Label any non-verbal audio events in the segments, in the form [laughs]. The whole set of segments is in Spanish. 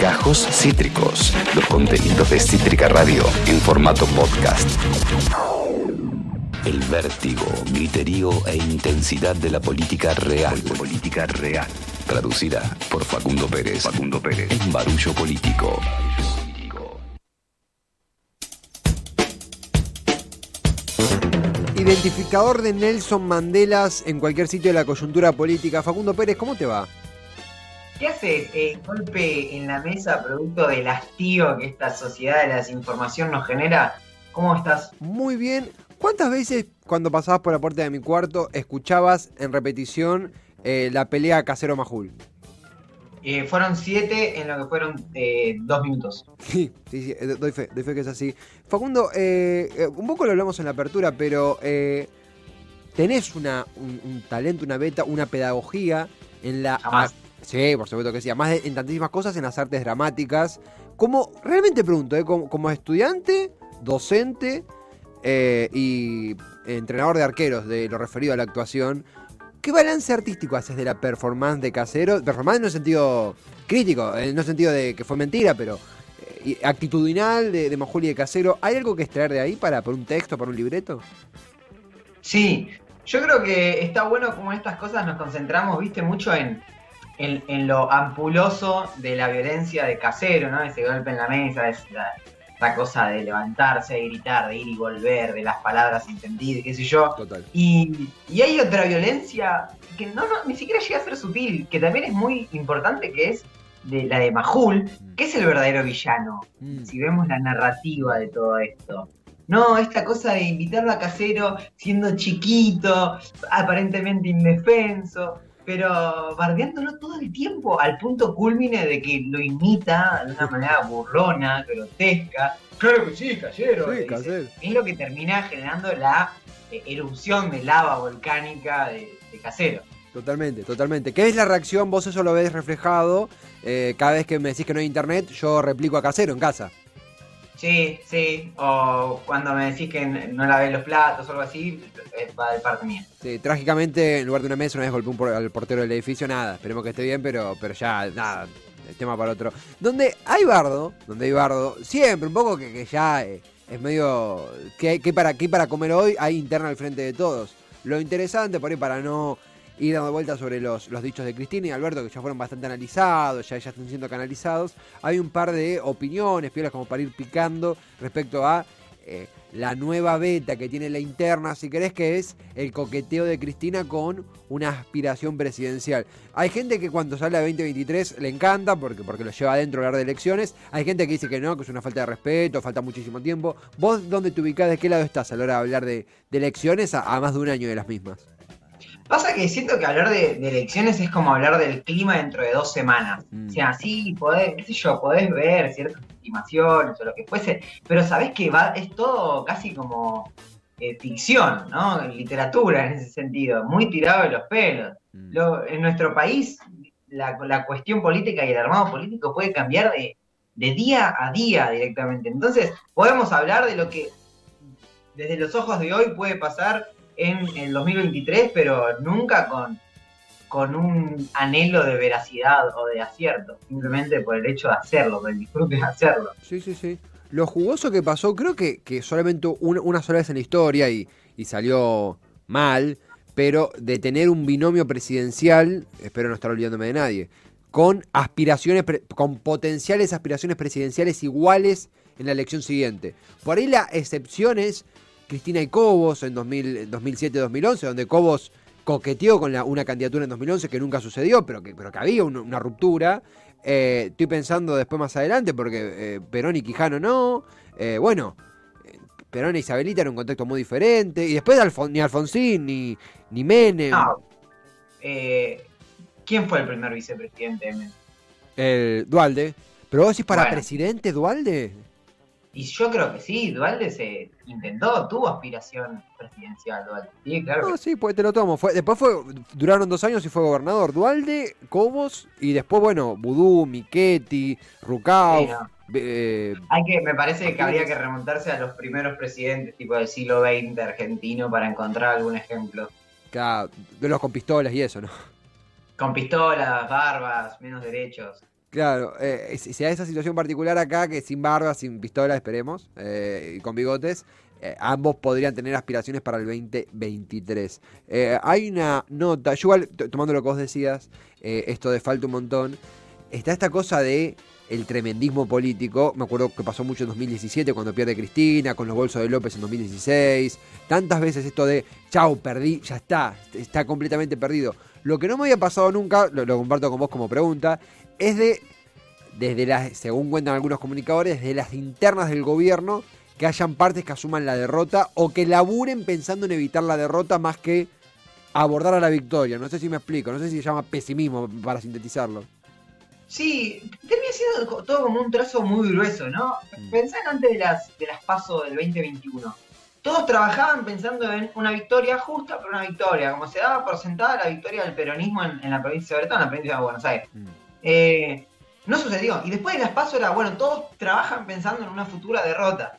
Gajos Cítricos, los contenidos de Cítrica Radio en formato podcast. El vértigo, griterío e intensidad de la política real. Política real. Traducida por Facundo Pérez. Facundo Pérez. En Barullo Político. Identificador de Nelson Mandelas en cualquier sitio de la coyuntura política. Facundo Pérez, ¿cómo te va? ¿Qué haces? Eh, golpe en la mesa producto del hastío que esta sociedad de la desinformación nos genera. ¿Cómo estás? Muy bien. ¿Cuántas veces cuando pasabas por la puerta de mi cuarto escuchabas en repetición eh, la pelea Casero Majul? Eh, fueron siete en lo que fueron eh, dos minutos. [laughs] Sí, sí, sí, eh, doy fe, doy fe que es así. Facundo, eh, un poco lo hablamos en la apertura, pero eh, tenés una, un, un talento, una beta, una pedagogía en la... sí, por supuesto que sí. Además de- en tantísimas cosas, en las artes dramáticas. Como, realmente pregunto, ¿eh? como, estudiante, docente eh, y entrenador de arqueros de lo referido a la actuación, ¿qué balance artístico haces de la performance de Casero? Performance en un sentido crítico, en un sentido de que fue mentira, pero eh, actitudinal de, de Majuli de Casero. ¿Hay algo que extraer de ahí para, para un texto, para un libreto? Sí, yo creo que está bueno como estas cosas nos concentramos, viste, mucho en, en, en lo ampuloso de la violencia de casero, ¿no? Ese golpe en la mesa, es la, esta cosa de levantarse, de gritar, de ir y volver, de las palabras entendidas, qué sé yo. Total. Y, y hay otra violencia que no, no, ni siquiera llega a ser sutil, que también es muy importante, que es de la de Majul, que es el verdadero villano. Mm. Si vemos la narrativa de todo esto. No, esta cosa de invitarlo a casero siendo chiquito, aparentemente indefenso, pero bardeándolo todo el tiempo, al punto culmine de que lo imita de una manera burlona, grotesca. Claro que sí, casero. Sí. Casero. Es lo que termina generando la eh, erupción de lava volcánica de, de casero. Totalmente, totalmente. ¿Qué es la reacción? Vos eso lo ves reflejado. eh, cada vez que me decís que no hay internet, yo replico a Casero en casa. Sí, sí. O cuando me decís que no lavé los platos o algo así, eh, va de parte mía. Sí, trágicamente, en lugar de una mesa, una vez golpeé un por- al portero del edificio, nada. Esperemos que esté bien, pero, pero ya, nada. El tema para otro. Donde hay bardo, donde hay bardo, siempre un poco que, que ya eh, es medio. ¿qué, qué para, ¿Qué para comer hoy? Hay interna al frente de todos. Lo interesante, por ahí, para no ir dando vueltas sobre los, los dichos de Cristina y Alberto, que ya fueron bastante analizados, ya, ya están siendo canalizados, hay un par de opiniones, piolas como para ir picando respecto a eh, la nueva beta que tiene la interna, si querés, que es el coqueteo de Cristina con una aspiración presidencial. Hay gente que cuando sale a 2023 le encanta porque, porque lo lleva adentro hablar de elecciones. Hay gente que dice que no, que es una falta de respeto, falta muchísimo tiempo. ¿Vos dónde te ubicás? ¿De qué lado estás a la hora de hablar de, elecciones a más de un año de las mismas? Pasa que siento que hablar de, de elecciones es como hablar del clima dentro de dos semanas. Mm. O sea, sí, podés, qué sé yo, podés ver ciertas estimaciones o lo que fuese, pero sabés que va, es todo casi como eh, ficción, ¿no? Literatura en ese sentido, muy tirado de los pelos. Mm. Lo- en nuestro país, la, la cuestión política y el armado político puede cambiar de, de día a día directamente. Entonces, podemos hablar de lo que desde los ojos de hoy puede pasar en el 2023, pero nunca con, con un anhelo de veracidad o de acierto, simplemente por el hecho de hacerlo, por el disfrute de hacerlo. Sí, sí, sí. Lo jugoso que pasó, creo que, que solamente un- una sola vez en la historia y, y salió mal, pero de tener un binomio presidencial, espero no estar olvidándome de nadie, con aspiraciones, con potenciales aspiraciones presidenciales iguales en la elección siguiente. Por ahí la excepción es Cristina y Cobos en 2000 2007-2011, donde Cobos coqueteó con la- una candidatura en 2011 que nunca sucedió, pero que, pero que había un- una ruptura. Eh, estoy pensando después más adelante, porque eh, Perón y Quijano no. Eh, bueno, Perón e Isabelita era un contexto muy diferente. Y después Alfon- ni Alfonsín, ni, ni Menem. No. Eh, ¿Quién fue el primer vicepresidente de Menem? El Dualde. Pero vos decís para Bueno. presidente Dualde. Y yo creo que sí, Dualde se intentó, tuvo aspiración presidencial, Dualde. Sí, claro. No, que sí, pues te lo tomo. Fue, después fue, duraron dos años y fue gobernador. Dualde, Cobos y después, bueno, Vudú, Michetti, Rucau. Sí, no. eh, Hay que, me parece que habría que remontarse a los primeros presidentes tipo del siglo XX argentino para encontrar algún ejemplo. acá, de los con pistolas y eso, ¿no? Con pistolas, barbas, menos derechos. Claro, eh, si se da esa situación particular acá, que sin barba, sin pistola, esperemos, eh, y con bigotes, eh, ambos podrían tener aspiraciones para el 2023. Eh, hay una nota, yo tomando lo que vos decías, esto de falta un montón, está esta cosa de el tremendismo político, me acuerdo que pasó mucho en 2017 cuando pierde Cristina, con los bolsos de López en 2016, tantas veces esto de, chau, perdí, ya está, está completamente perdido. Lo que no me había pasado nunca, lo, lo comparto con vos como pregunta, es de, desde las, según cuentan algunos comunicadores, desde las internas del gobierno, que hayan partes que asuman la derrota o que laburen pensando en evitar la derrota más que abordar a la victoria. No sé si me explico, no sé si se llama pesimismo para sintetizarlo. Sí, termina siendo todo como un trazo muy grueso, ¿no? Mm. Pensá en antes de las, de las pasos del 2021. Todos trabajaban pensando en una victoria justa, pero una victoria, como se daba por sentada la victoria del peronismo en, en la provincia de Bertón, en la provincia de Buenos Aires. Eh, no sucedió. Y después de las pasos era, bueno, todos trabajan pensando en una futura derrota.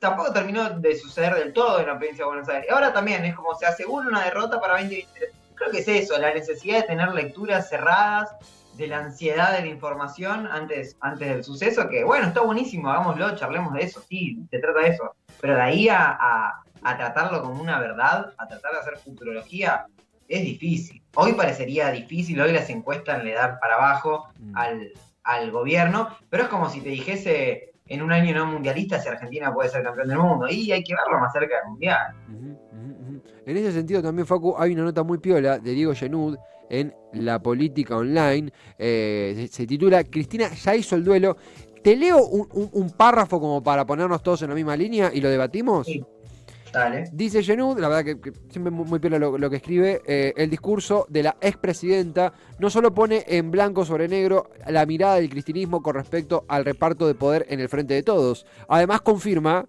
Tampoco terminó de suceder del todo en la provincia de Buenos Aires. Ahora también es como se asegura una derrota para 2023. Creo que es eso, la necesidad de tener lecturas cerradas, de la ansiedad de la información antes, antes del suceso, que bueno, está buenísimo, hagámoslo, charlemos de eso, sí, se trata de eso. Pero de ahí a, a- a tratarlo como una verdad, a tratar de hacer futurología, es difícil. Hoy parecería difícil, hoy las encuestas le dan para abajo Mm. al, al gobierno, pero es como si te dijese en un año no mundialista si Argentina puede ser campeón del mundo, y hay que verlo más cerca del mundial. En ese sentido también, Facu, hay una nota muy piola de Diego Genud en La Política Online. eh, se, se titula Cristina ya hizo el duelo. Te leo un, un- un párrafo como para ponernos todos en la misma línea y lo debatimos. Sí. Dice Genud, la verdad que, siempre muy, muy lo, que escribe, eh, el discurso de la expresidenta no solo pone en blanco sobre negro la mirada del cristinismo con respecto al reparto de poder en el frente de todos, además confirma,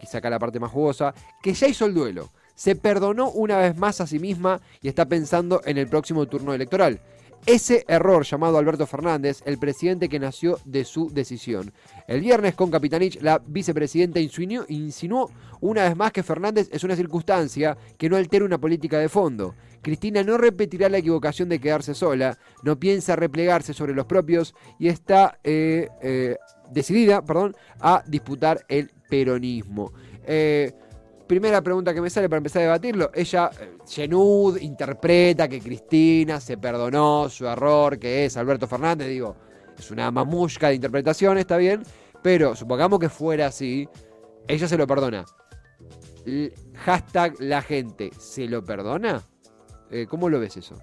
y saca la parte más jugosa, que ya hizo el duelo, se perdonó una vez más a sí misma y está pensando en el próximo turno electoral. Ese error llamado Alberto Fernández, el presidente que nació de su decisión. El viernes con Capitanich, la vicepresidenta insinuó, insinuó una vez más que Fernández es una circunstancia que no altera una política de fondo. Cristina no repetirá la equivocación de quedarse sola, no piensa replegarse sobre los propios y está eh, eh, decidida perdón, a disputar el peronismo. Eh, primera pregunta que me sale para empezar a debatirlo. Ella, eh, Genud, interpreta que Cristina se perdonó su error, que es Alberto Fernández. Digo, es una mamushka de interpretación, está bien. Pero supongamos que fuera así, ella se lo perdona. L- hashtag la gente, ¿se lo perdona? Eh, ¿Cómo lo ves eso?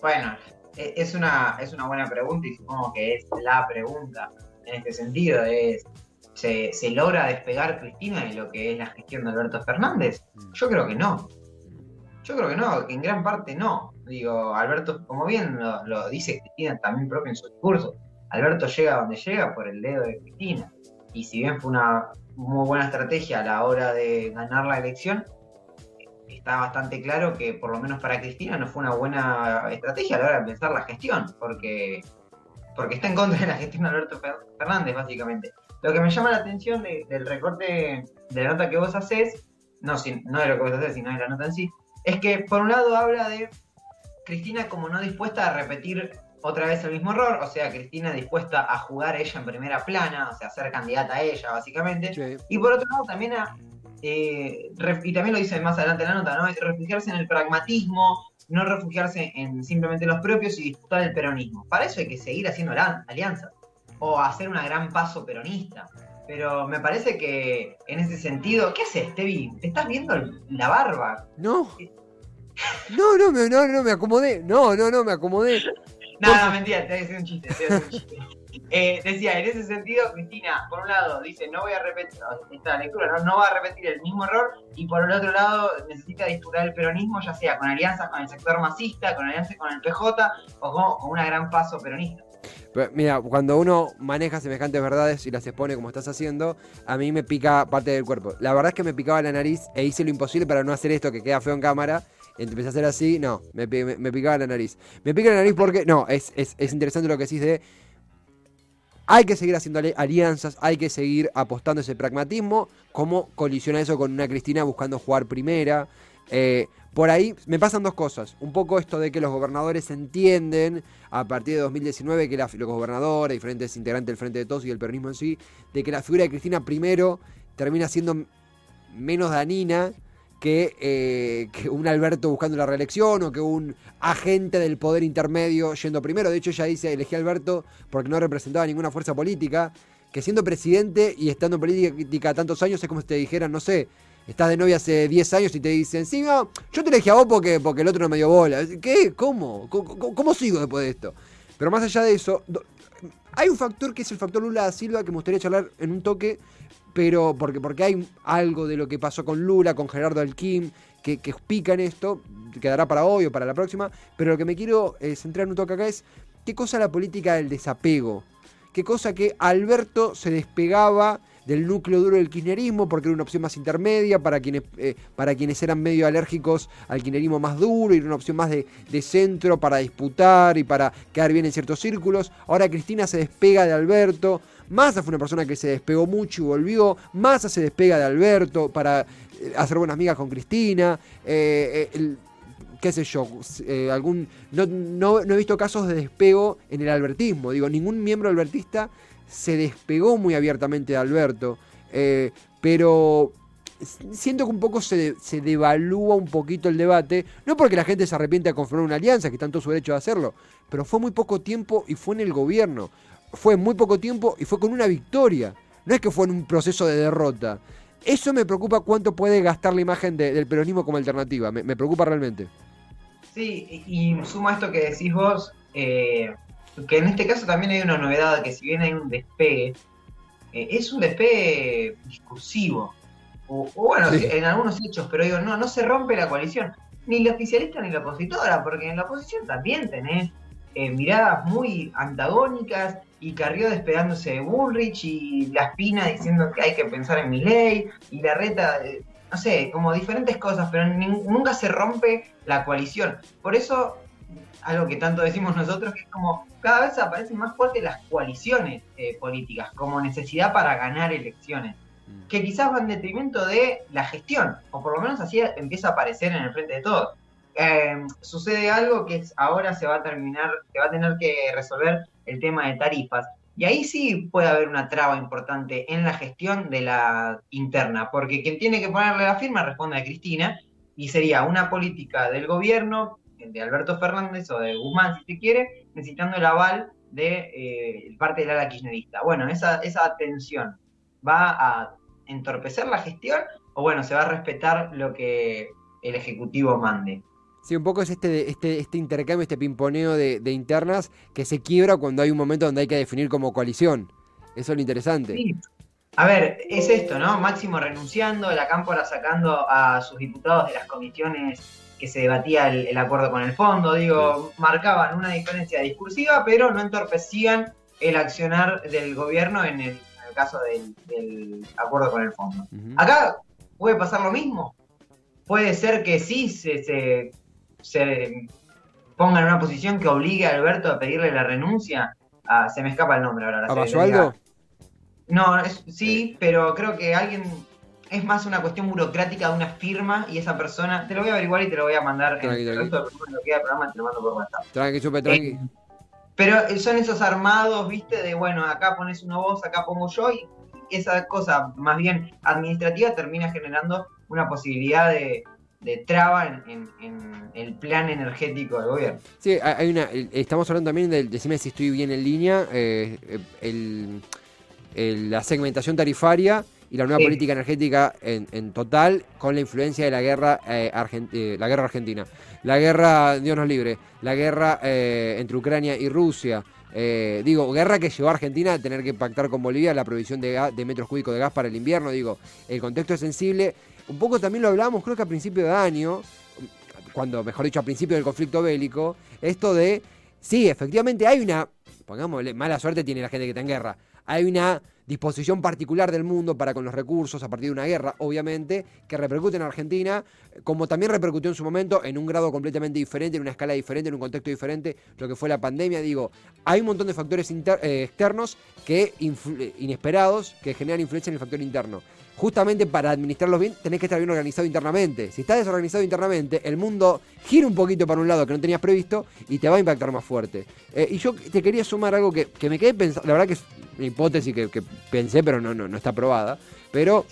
Bueno, e- es una, es una buena pregunta y supongo que es la pregunta en este sentido. Es, ¿se, se logra despegar Cristina de lo que es la gestión de Alberto Fernández? Yo creo que no. Yo creo que no, que en gran parte no. Digo, Alberto, como bien lo, lo dice Cristina también propio en su discurso, Alberto llega donde llega por el dedo de Cristina. Y si bien fue una muy buena estrategia a la hora de ganar la elección, está bastante claro que por lo menos para Cristina no fue una buena estrategia a la hora de pensar la gestión, porque, porque está en contra de la gestión de Alberto Fer- Fernández, básicamente. Lo que me llama la atención de- del recorte de la nota que vos haces, no, si- no de lo que vos haces, sino de la nota en sí, es que por un lado habla de Cristina como no dispuesta a repetir otra vez el mismo error, o sea, Cristina dispuesta a jugar ella en primera plana, o sea, ser candidata a ella, básicamente, Sí. y por otro lado también a, eh, y también lo dice más adelante en la nota, ¿no? Es refugiarse en el pragmatismo, no refugiarse en simplemente los propios y disputar el peronismo. Para eso hay que seguir haciendo alianzas o hacer una gran paso peronista. Pero me parece que en ese sentido, ¿qué haces, Tevi? ¿Te estás viendo la barba? No. No, no, me, no, no, me acomodé. No, no, no, me acomodé. [laughs] No, no, mentira, te voy a decir un chiste, te voy a decir un chiste. [laughs] Eh, decía, en ese sentido, Cristina, por un lado, dice, no voy a repetir, esta lectura, no, no va a repetir el mismo error, y por el otro lado, necesita disputar el peronismo, ya sea con alianzas con el sector masista, con alianzas con el PJ, o con, con una gran paso peronista. Mira, cuando uno maneja semejantes verdades y las expone como estás haciendo, a mí me pica parte del cuerpo. La verdad es que me picaba la nariz e hice lo imposible para no hacer esto que queda feo en cámara. Empecé a hacer así, no, me, me- picaba la nariz. Me pica la nariz porque, no, es, es, es interesante lo que decís de... Hay que seguir haciendo ali- alianzas, hay que seguir apostando ese pragmatismo. ¿Cómo colisiona eso con una Cristina buscando jugar primera? Eh, por ahí me pasan dos cosas. Un poco esto de que los gobernadores entienden a partir de 2019 que los gobernadores, diferentes integrantes del Frente de Todos y el peronismo en sí, de que la figura de Cristina primero termina siendo menos danina que, eh, que, un Alberto buscando la reelección o que un agente del poder intermedio yendo primero. De hecho, ella dice, elegí a Alberto porque no representaba ninguna fuerza política, que siendo presidente y estando en política tantos años es como si te dijeran, no sé, estás de novia hace 10 años y te dicen, sí, no, yo te elegí a vos porque, porque el otro no me dio bola. ¿Qué? ¿Cómo? ¿Cómo, sigo después de esto? Pero más allá de eso, hay un factor que es el factor Lula da Silva que me gustaría charlar en un toque, pero porque, porque hay algo de lo que pasó con Lula, con Gerardo Alquim, que, que en esto, quedará para hoy o para la próxima, pero lo que me quiero eh, centrar en un toque acá es qué cosa la política del desapego, qué cosa que Alberto se despegaba del núcleo duro del kirchnerismo, porque era una opción más intermedia para quienes, eh, para quienes eran medio alérgicos al kirchnerismo más duro, y era una opción más de, de, centro para disputar y para quedar bien en ciertos círculos. Ahora Cristina se despega de Alberto, Massa fue una persona que se despegó mucho y volvió. Massa se despega de Alberto para eh, hacer buenas amigas con Cristina. Eh, eh, qué sé yo, algún no, no, he visto casos de despego en el albertismo. Digo, ningún miembro albertista se despegó muy abiertamente de Alberto. pero siento que un poco se, se, devalúa un poquito el debate, no porque la gente se arrepiente de conformar una alianza, que tanto su derecho de hacerlo, pero fue muy poco tiempo y fue en el gobierno fue muy poco tiempo y fue con una victoria. No es que fue en un proceso de derrota. Eso me preocupa cuánto puede gastar la imagen del peronismo como alternativa. Me, preocupa realmente. Sí, y, suma esto que decís vos, eh, que en este caso también hay una novedad, que si bien hay un despegue, eh, es un despegue discursivo. O, bueno, en algunos hechos, pero digo, no, no se rompe la coalición. Ni la oficialista ni la opositora, porque en la oposición también tenés eh, miradas muy antagónicas y Carrió despegándose de Bullrich y La Espina diciendo que hay que pensar en mi ley y la reta, eh, no sé, como diferentes cosas, pero nunca se rompe la coalición. Por eso, algo que tanto decimos nosotros, que es como cada vez aparecen más fuertes las coaliciones eh, políticas como necesidad para ganar elecciones, mm. que quizás van en detrimento de la gestión, o por lo menos así empieza a aparecer en el frente de todos. Eh, sucede algo que ahora se va a terminar, se va a tener que resolver el tema de tarifas. Y ahí sí puede haber una traba importante en la gestión de la interna, porque quien tiene que ponerle la firma responde a Cristina y sería una política del gobierno, de Alberto Fernández o de Guzmán, si se quiere, necesitando el aval de eh, parte del ala kirchnerista. Bueno, esa, esa tensión va a entorpecer la gestión o bueno, se va a respetar lo que el Ejecutivo mande. Sí, un poco es este, este, este intercambio, este pimponeo de, internas que se quiebra cuando hay un momento donde hay que definir como coalición. Eso es lo interesante. Sí. A ver, es esto, ¿no? Máximo renunciando, la Cámpora sacando a sus diputados de las comisiones que se debatía el, acuerdo con el fondo. Digo, marcaban una diferencia discursiva, pero no entorpecían el accionar del gobierno en el, caso del, acuerdo con el fondo. Acá puede pasar lo mismo. Puede ser que sí se se ponga en una posición que obligue a Alberto a pedirle la renuncia. Ah, se me escapa el nombre ahora. ¿A Basualdo? No, sí, pero creo que alguien es más una cuestión burocrática de una firma y esa persona, te lo voy a averiguar y te lo voy a mandar en el resto del programa, te lo mando por WhatsApp. Tranqui, chupe, tranqui. Eh, pero son esos armados, viste, de bueno, acá pones una voz, acá pongo yo y esa cosa más bien administrativa termina generando una posibilidad de, de traba en, el plan energético del gobierno. Sí, hay una, estamos hablando también del, decime si estoy bien en línea, eh, la segmentación tarifaria y la nueva política energética en, total con la influencia de la guerra, eh, eh, la guerra argentina. La guerra, Dios nos libre, la guerra entre Ucrania y Rusia. digo, guerra que llevó a Argentina a tener que pactar con Bolivia la provisión de, de metros cúbicos de gas para el invierno. Digo, el contexto es sensible un poco también lo hablábamos, creo que a principio de año, cuando, mejor dicho, a principio del conflicto bélico, esto de, sí, efectivamente hay una, pongámosle, mala suerte tiene la gente que está en guerra, hay una disposición particular del mundo para con los recursos a partir de una guerra, obviamente, que repercute en Argentina, como también repercutió en su momento en un grado completamente diferente, en una escala diferente, en un contexto diferente, lo que fue la pandemia. Digo, hay un montón de factores eh, externos que inesperados que generan influencia en el factor interno justamente para administrarlos bien tenés que estar bien organizado internamente. Si estás desorganizado internamente, el mundo gira un poquito para un lado que no tenías previsto y te va a impactar más fuerte. Eh, y yo te quería sumar algo que, me quedé pensando, la verdad que es una hipótesis que, pensé, pero no, no, no está probada. Pero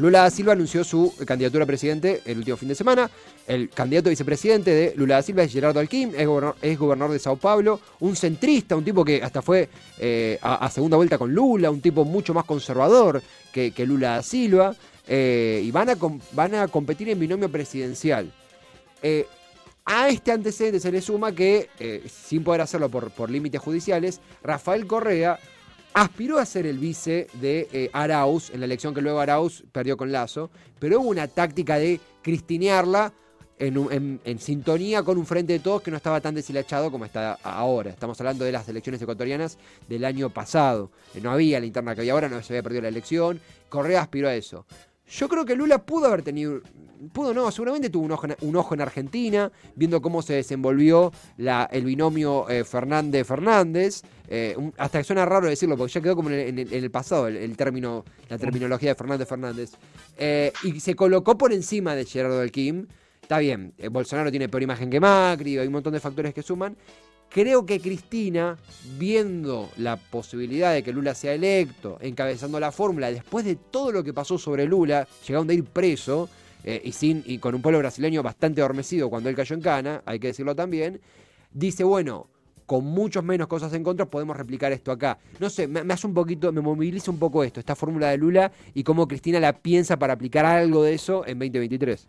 Lula da Silva anunció su candidatura a presidente el último fin de semana. El candidato a vicepresidente de Lula da Silva es Gerardo Alquim, es gobernador, de Sao Paulo, un centrista, un tipo que hasta fue eh, a, segunda vuelta con Lula, un tipo mucho más conservador que, Lula da Silva, eh, y van a, competir en binomio presidencial. Eh, a este antecedente se le suma que, sin poder hacerlo por límites judiciales, Rafael Correa aspiró a ser el vice de eh, Arauz en la elección que luego Arauz perdió con Lazo, pero hubo una táctica de cristinearla en, sintonía con un frente de todos que no estaba tan deshilachado como está ahora. Estamos hablando de las elecciones ecuatorianas del año pasado. No había la interna que había ahora, no se había perdido la elección. Correa aspiró a eso. Yo creo que Lula pudo haber tenido, pudo no, seguramente tuvo un ojo en, Argentina, viendo cómo se desenvolvió la, el binomio eh, Fernández-Fernández. Eh, hasta que suena raro decirlo, porque ya quedó como en el, pasado el, término, la terminología de Fernández-Fernández. Eh, y se colocó por encima de Gerardo del Kim. Está bien, Bolsonaro tiene peor imagen que Macri, hay un montón de factores que suman. Creo que Cristina, viendo la posibilidad de que Lula sea electo, encabezando la fórmula, después de todo lo que pasó sobre Lula, llegando a ir preso, eh, y, sin, y con un pueblo brasileño bastante adormecido cuando él cayó en Cana, hay que decirlo también, dice, bueno, con muchos menos cosas en contra podemos replicar esto acá. No sé, me, hace un poquito, me moviliza un poco esto, esta fórmula de Lula y cómo Cristina la piensa para aplicar algo de eso en 2023.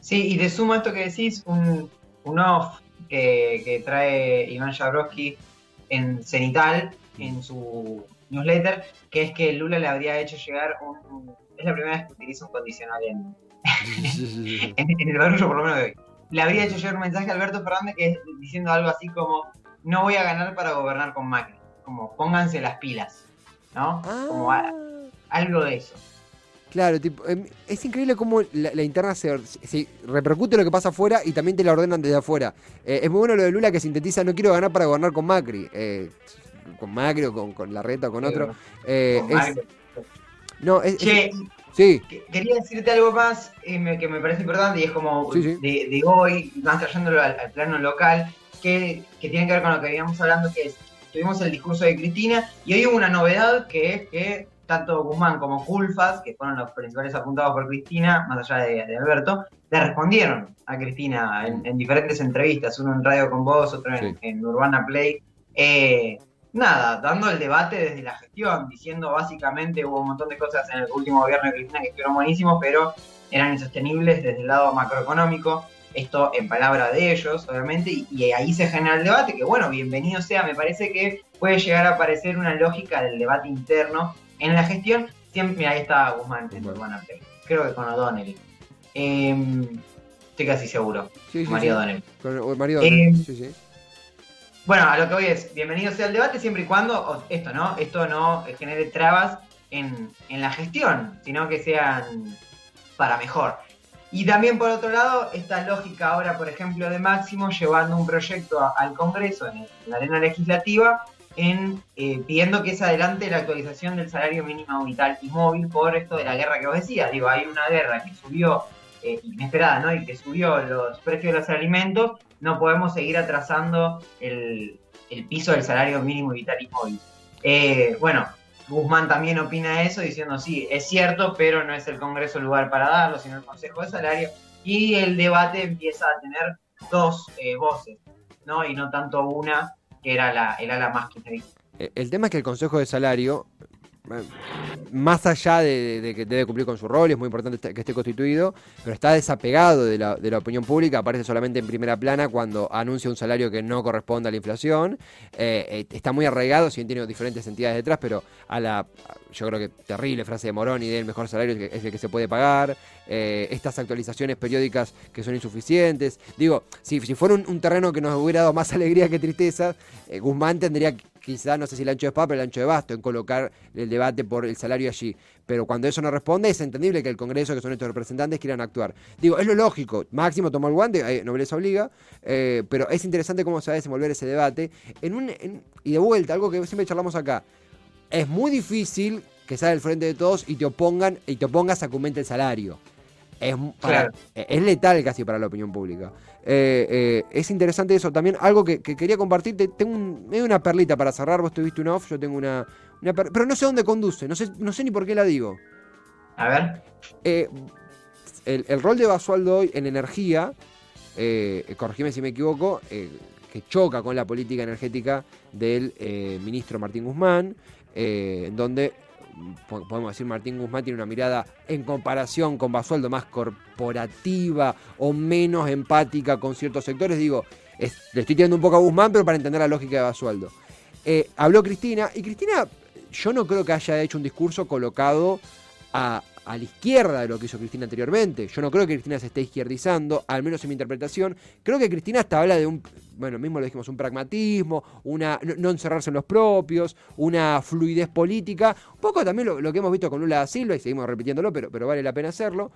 Sí, y de suma esto que decís, un, un off que, trae Iván Jabrowski en Cenital, en su newsletter, que es que Lula le habría hecho llegar un... Es la primera vez que utiliza un condicional en, [laughs] en, el barullo, por lo menos de hoy. Le habría hecho llegar un mensaje a Alberto Fernández que es diciendo algo así como, no voy a ganar para gobernar con Macri. Como, pónganse las pilas, ¿no? Como algo de eso. Claro, tipo, em, es increíble cómo la, interna se, repercute lo que pasa afuera y también te la ordenan desde afuera. Eh, es muy bueno lo de Lula que sintetiza, no quiero ganar para gobernar con Macri. Eh, con Macri o con, con Larreta o con otro. Eh, no, es, sí. Quería decirte algo más que me parece importante y es como De, hoy, más trayéndolo al, plano local, que, que, tiene que ver con lo que habíamos hablando, que es, tuvimos el discurso de Cristina y hoy hubo una novedad que es que tanto Guzmán como Culfas, que fueron los principales apuntados por Cristina, más allá de, Alberto, le respondieron a Cristina en, diferentes entrevistas, uno en Radio con Voz, otro en, Urbana Play. Eh, nada, dando el debate desde la gestión, diciendo básicamente hubo un montón de cosas en el último gobierno de Cristina que estuvieron buenísimos, pero eran insostenibles desde el lado macroeconómico. Esto en palabra de ellos, obviamente, y, y, ahí se genera el debate, que bueno, bienvenido sea, me parece que puede llegar a aparecer una lógica del debate interno en la gestión, siempre, ahí está Guzmán creo que con O'Donnell. Em, estoy casi seguro. Sí, sí, María O'Donnell. Con María O'Donnell, em, sí, sí. Bueno, a lo que voy es, bienvenido sea el debate siempre y cuando esto, ¿no? Esto no genere trabas en, la gestión, sino que sean para mejor. Y también por otro lado, esta lógica ahora, por ejemplo, de Máximo llevando un proyecto al Congreso en la arena legislativa en eh, pidiendo que se adelante la actualización del salario mínimo vital y móvil por esto de la guerra que vos decías. Digo, hay una guerra que subió, eh, inesperada, ¿no? Y que subió los precios de los alimentos, no podemos seguir atrasando el, piso del salario mínimo vital y móvil. Eh, bueno, Guzmán también opina eso, diciendo, sí, es cierto, pero no es el Congreso el lugar para darlo, sino el Consejo de Salario. Y el debate empieza a tener dos voces, ¿no? Y no tanto una que era la, el ala más que eh, El tema es que el Consejo de Salario, más allá de, que debe cumplir con su rol, es muy importante que esté constituido, pero está desapegado de la, de opinión pública, aparece solamente en primera plana cuando anuncia un salario que no corresponde a la inflación, eh, está muy arraigado, si bien tiene diferentes entidades detrás, pero a la, yo creo que terrible frase de Moroni del mejor salario es el que se puede pagar, eh, estas actualizaciones periódicas que son insuficientes. Digo, si, fuera un, terreno que nos hubiera dado más [laughs] alegría que tristeza, eh, Guzmán tendría quizás no sé si el ancho de espada, pero el ancho de basto en colocar el debate por el salario allí. Pero cuando eso no responde, es entendible que el Congreso, que son estos representantes, quieran actuar. Digo, es lo lógico. Máximo tomó el guante, eh, nobleza obliga, eh, pero es interesante cómo se va a desenvolver ese debate. En un, y de vuelta, algo que siempre charlamos acá. Es muy difícil que salga el frente de todos y te opongan y te opongas a que aumente el salario. Es, es letal casi para la opinión pública. Eh, eh, es interesante eso. También algo que, quería compartirte. Tengo una perlita para cerrar. Vos tuviste una off, yo tengo una. pero no sé dónde conduce. No sé, no sé ni por qué la digo. A ver. Eh, el, rol de Basualdo hoy en energía, corregime si me equivoco, que choca con la política energética del ministro Martín Guzmán, donde podemos decir Martín Guzmán tiene una mirada en comparación con Basualdo más corporativa o menos empática con ciertos sectores. Digo, le estoy tirando un poco a Guzmán, pero para entender la lógica de Basualdo. Eh, habló Cristina y Cristina yo no creo que haya hecho un discurso colocado a, a la izquierda de lo que hizo Cristina anteriormente. Yo no creo que Cristina se esté izquierdizando, al menos en mi interpretación. Creo que Cristina hasta habla de un, bueno, mismo lo dijimos, un pragmatismo, una no, encerrarse en los propios, una fluidez política. Un poco también lo, que hemos visto con Lula da Silva, y seguimos repitiéndolo, pero, pero vale la pena hacerlo.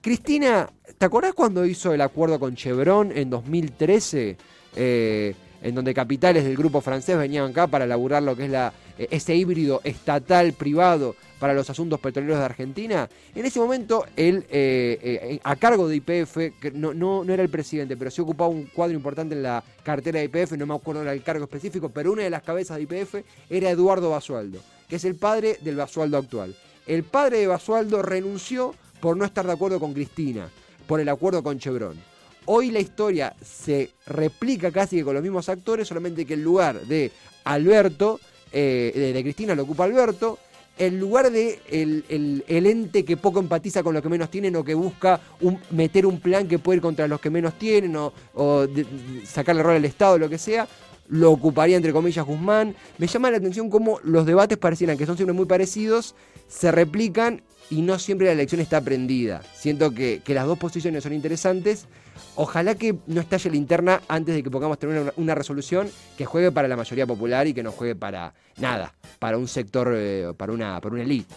Cristina, ¿te acordás cuando hizo el acuerdo con Chevron en 2013? Eh, en donde capitales del grupo francés venían acá para elaborar lo que es eh, ese híbrido estatal privado para los asuntos petroleros de Argentina. En ese momento, él, eh, eh, a cargo de IPF, no, no, era el presidente, pero sí ocupaba un cuadro importante en la cartera de IPF, no me acuerdo el cargo específico, pero una de las cabezas de IPF era Eduardo Basualdo, que es el padre del Basualdo actual. El padre de Basualdo renunció por no estar de acuerdo con Cristina, por el acuerdo con Chevron. Hoy la historia se replica casi que con los mismos actores, solamente que el lugar de Alberto, eh, de, Cristina lo ocupa Alberto, en lugar de el, ente que poco empatiza con los que menos tienen o que busca meter un plan que puede ir contra los que menos tienen o, sacarle rol al Estado, lo que sea, lo ocuparía entre comillas Guzmán. Me llama la atención cómo los debates parecieran que son siempre muy parecidos, se replican y no siempre la elección está prendida. Siento que, las dos posiciones son interesantes. Ojalá que no estalle la interna antes de que podamos tener una, resolución que juegue para la mayoría popular y que no juegue para nada, para un sector, eh, para una, para una elite.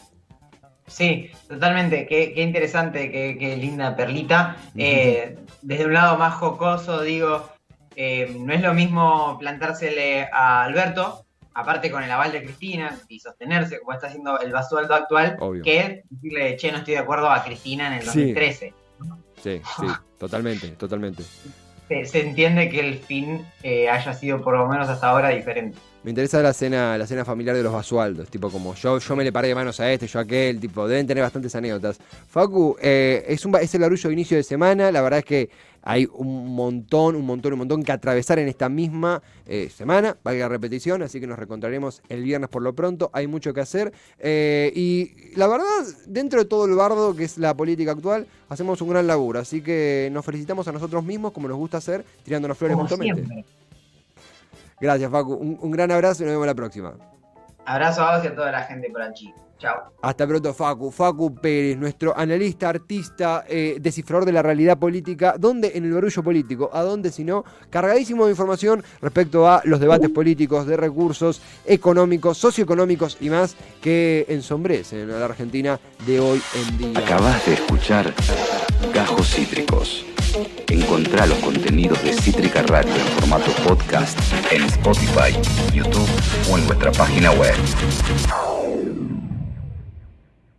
Sí, totalmente. Qué, interesante, qué, linda perlita. Eh, desde un lado más jocoso, digo, eh, no es lo mismo plantársele a Alberto, aparte con el aval de Cristina y sostenerse, como está haciendo el basualdo actual, que decirle, che, no estoy de acuerdo a Cristina en el 2013. Sí, sí, totalmente, totalmente. Se, entiende que el fin eh, haya sido por lo menos hasta ahora diferente. Me interesa la cena, la cena familiar de los Basualdos, tipo como yo, yo me le paré de manos a este, yo a aquel, tipo, deben tener bastantes anécdotas. Facu, eh, es, un, es el arrullo de inicio de semana, la verdad es que hay un montón, un montón, un montón que atravesar en esta misma eh, semana, valga la repetición, así que nos reencontraremos el viernes por lo pronto, hay mucho que hacer. Eh, y la verdad, dentro de todo el bardo que es la política actual, hacemos un gran laburo, así que nos felicitamos a nosotros mismos, como nos gusta hacer, tirándonos flores mutuamente. Gracias, Facu. Un, gran abrazo y nos vemos la próxima. Abrazo a vos y a toda la gente por allí. Chao. Hasta pronto, Facu. Facu Pérez, nuestro analista, artista, eh, descifrador de la realidad política. ¿Dónde? En el barullo político. ¿A dónde si no? Cargadísimo de información respecto a los debates políticos, de recursos económicos, socioeconómicos y más que ensombrecen a la Argentina de hoy en día. Acabas de escuchar Gajos Cítricos. Encontrá los contenidos de Cítrica Radio en formato podcast en Spotify, YouTube o en nuestra página web.